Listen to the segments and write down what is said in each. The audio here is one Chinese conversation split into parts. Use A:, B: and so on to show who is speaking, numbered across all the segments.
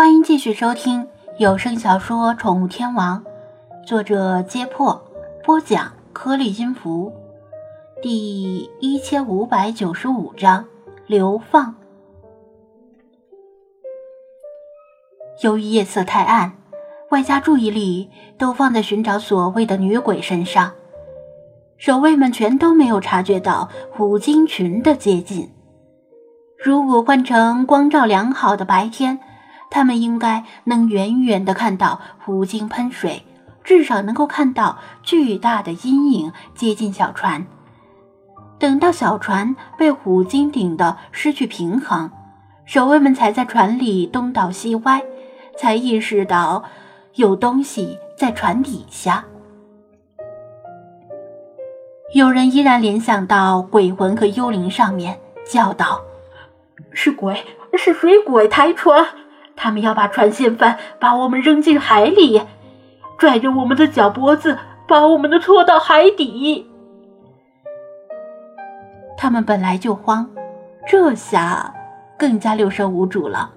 A: 欢迎继续收听有声小说《宠物天王》，作者：揭破，播讲：颗粒音符，第一千五百九十五章流放。由于夜色太暗，外加注意力都放在寻找所谓的女鬼身上，守卫们全都没有察觉到虎鲸群的接近。如果换成光照良好的白天，他们应该能远远的看到虎鲸喷水，至少能够看到巨大的阴影接近小船。等到小船被虎鲸顶得失去平衡，守卫们才在船里东倒西歪，才意识到有东西在船底下。有人依然联想到鬼魂和幽灵，上面叫道。
B: 是鬼，是水鬼抬船，他们要把船掀翻，把我们扔进海里，拽着我们的脚脖子，把我们的拖到海底。
A: 他们本来就慌，这下更加六神无主了。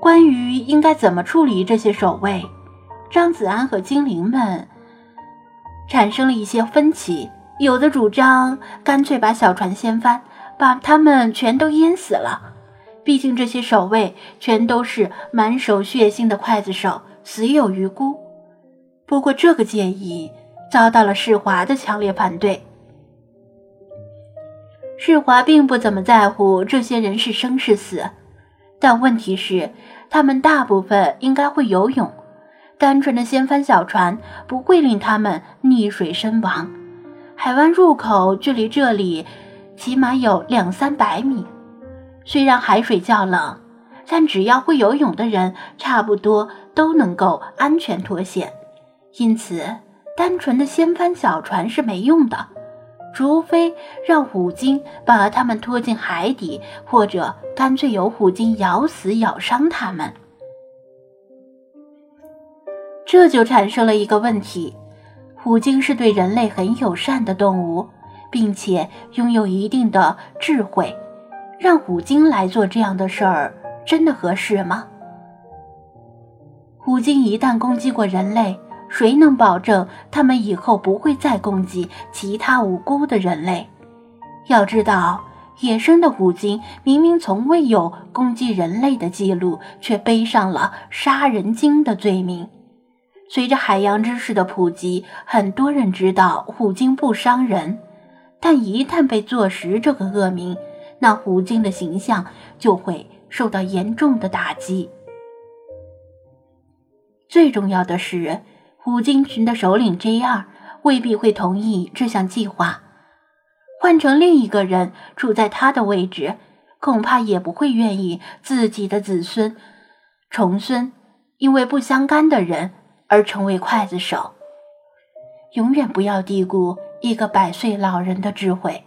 A: 关于应该怎么处理这些守卫，张子安和精灵们产生了一些分歧，有的主张干脆把小船掀翻。把他们全都淹死了。毕竟这些守卫全都是满手血腥的刽子手，死有余辜。不过这个建议遭到了世华的强烈反对。世华并不怎么在乎这些人是生是死，但问题是，他们大部分应该会游泳，单纯的掀翻小船不会令他们溺水身亡。海湾入口距离这里。起码有两三百米，虽然海水较冷，但只要会游泳的人，差不多都能够安全脱险。因此，单纯的掀翻小船是没用的，除非让虎鲸把他们拖进海底，或者干脆由虎鲸咬死、咬伤他们。这就产生了一个问题：虎鲸是对人类很友善的动物。并且拥有一定的智慧，让虎鲸来做这样的事儿，真的合适吗？虎鲸一旦攻击过人类，谁能保证他们以后不会再攻击其他无辜的人类？要知道，野生的虎鲸明明从未有攻击人类的记录，却背上了杀人鲸的罪名。随着海洋知识的普及，很多人知道虎鲸不伤人。但一旦被坐实这个恶名，那虎鲸的形象就会受到严重的打击。最重要的是，虎鲸群的首领 J 二未必会同意这项计划。换成另一个人处在他的位置，恐怕也不会愿意自己的子孙、重孙因为不相干的人而成为刽子手。永远不要低估。一个百岁老人的智慧，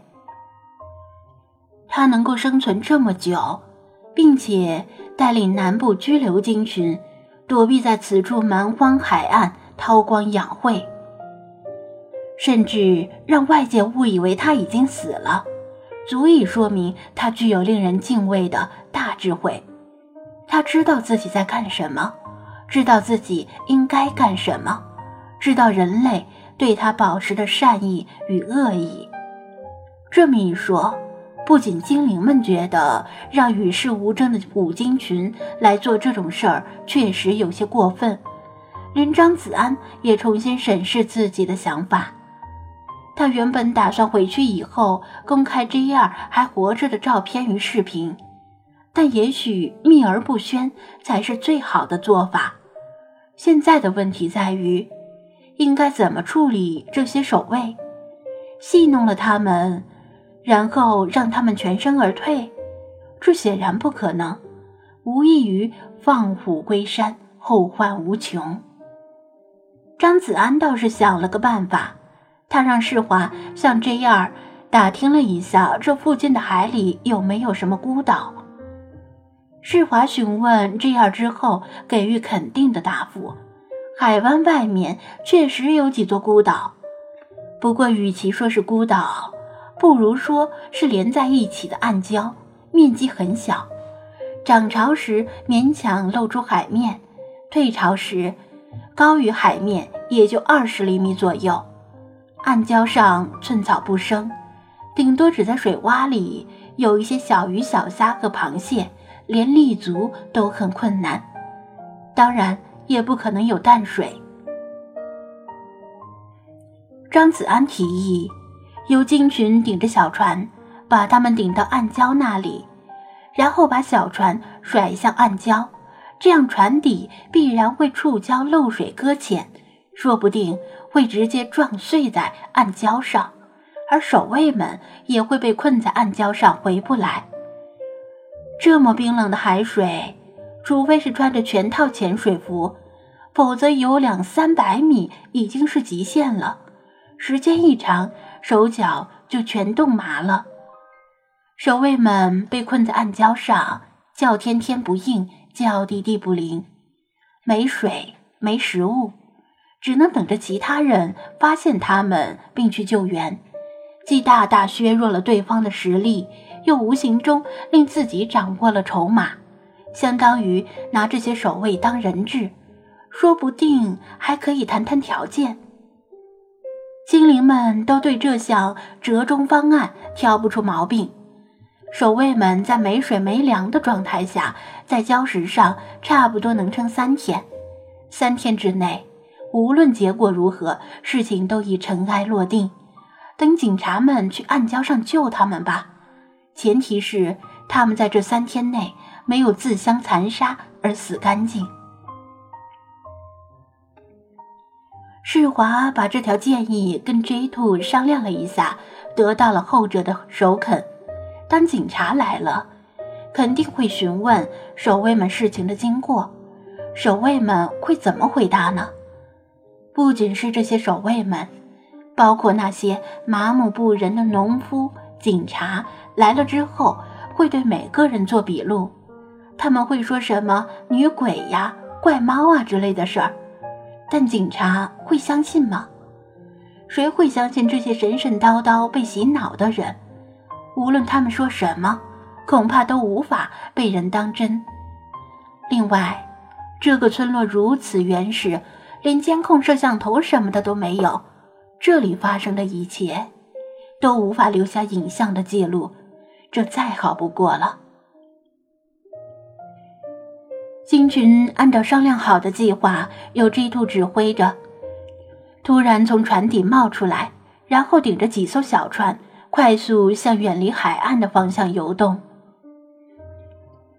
A: 他能够生存这么久，并且带领南部拘留鲸群躲避在此处蛮荒海岸韬光养晦，甚至让外界误以为他已经死了，足以说明他具有令人敬畏的大智慧。他知道自己在干什么，知道自己应该干什么，知道人类。对他保持的善意与恶意，这么一说，不仅精灵们觉得让与世无争的五金群来做这种事儿确实有些过分，连张子安也重新审视自己的想法。他原本打算回去以后公开 J 二还活着的照片与视频，但也许秘而不宣才是最好的做法。现在的问题在于。应该怎么处理这些守卫？戏弄了他们，然后让他们全身而退？这显然不可能，无异于放虎归山，后患无穷。张子安倒是想了个办法，他让世华向 J 二打听了一下，这附近的海里有没有什么孤岛。世华询问 J 二之后，给予肯定的答复。海湾外面确实有几座孤岛，不过与其说是孤岛，不如说是连在一起的暗礁，面积很小，涨潮时勉强露出海面，退潮时高于海面也就二十厘米左右。暗礁上寸草不生，顶多只在水洼里有一些小鱼、小虾和螃蟹，连立足都很困难。当然，也不可能有淡水。张子安提议，由鲸群顶着小船，把它们顶到暗礁那里。然后把小船甩向暗礁，这样船底必然会触礁漏水搁浅，说不定会直接撞碎在暗礁上，而守卫们也会被困在暗礁上回不来。这么冰冷的海水，除非是穿着全套潜水服，否则游两三百米已经是极限了，时间一长，手脚就全冻麻了。守卫们被困在暗礁上，叫天天不应，叫地地不灵，没水，没食物，只能等着其他人发现他们并去救援，既大大削弱了对方的实力，又无形中令自己掌握了筹码，相当于拿这些守卫当人质，说不定还可以谈谈条件。精灵们都对这项折中方案挑不出毛病。守卫们在没水没粮的状态下，在礁石上差不多能撑三天。三天之内，无论结果如何，事情都已尘埃落定。等警察们去暗礁上救他们吧，前提是他们在这三天内没有自相残杀而死干净。世华把这条建议跟 J Two 商量了一下，得到了后者的首肯。当警察来了，肯定会询问守卫们事情的经过。守卫们会怎么回答呢？不仅是这些守卫们，包括那些麻木不仁的农夫、警察来了之后，会对每个人做笔录。他们会说什么女鬼呀、怪猫啊之类的事儿，但警察会相信吗？谁会相信这些神神叨叨、被洗脑的人？无论他们说什么，恐怕都无法被人当真。另外，这个村落如此原始，连监控摄像头什么的都没有，这里发生的一切都无法留下影像的记录，这再好不过了。群按照商量好的计划，由 G Two 指挥着，突然从船底冒出来，然后顶着几艘小船。快速向远离海岸的方向游动。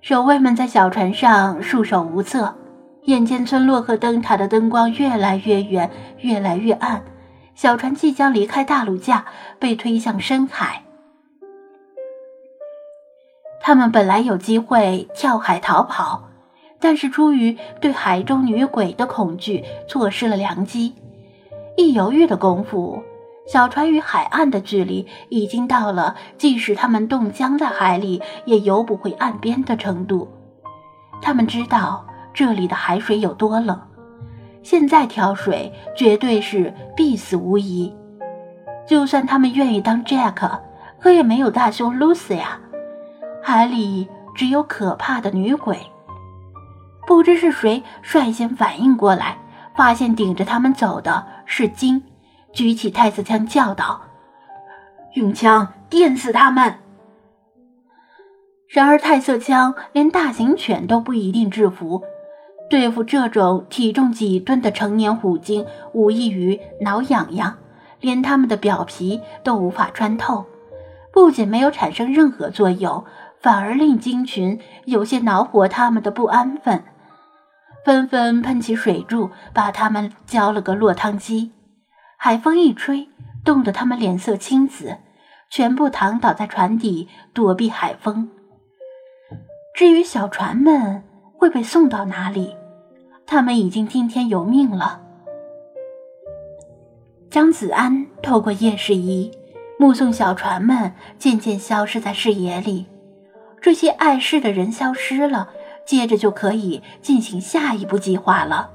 A: 守卫们在小船上束手无策，眼见村落和灯塔的灯光越来越远，越来越暗，小船即将离开大陆架，被推向深海。他们本来有机会跳海逃跑，但是出于对海中女鬼的恐惧，错失了良机。一犹豫的功夫。小船与海岸的距离已经到了，即使他们冻僵在海里，也游不回岸边的程度。他们知道这里的海水有多冷，现在跳水绝对是必死无疑。就算他们愿意当 Jack，可也没有大胸 Lucy 呀。海里只有可怕的女鬼。不知是谁率先反应过来，发现顶着他们走的是鲸。举起太色枪，叫道：“用枪电死他们！”然而，太色枪连大型犬都不一定制服，对付这种体重几吨的成年虎鲸，无异于挠痒痒，连它们的表皮都无法穿透。不仅没有产生任何作用，反而令鲸群有些恼火，他们的不安分，纷纷喷起水柱，把他们浇了个落汤鸡。海风一吹，冻得他们脸色青紫，全部躺倒在船底躲避海风。至于小船们会被送到哪里，他们已经听天由命了。张子安透过夜视仪目送小船们渐渐消失在视野里，这些碍事的人消失了，接着就可以进行下一步计划了。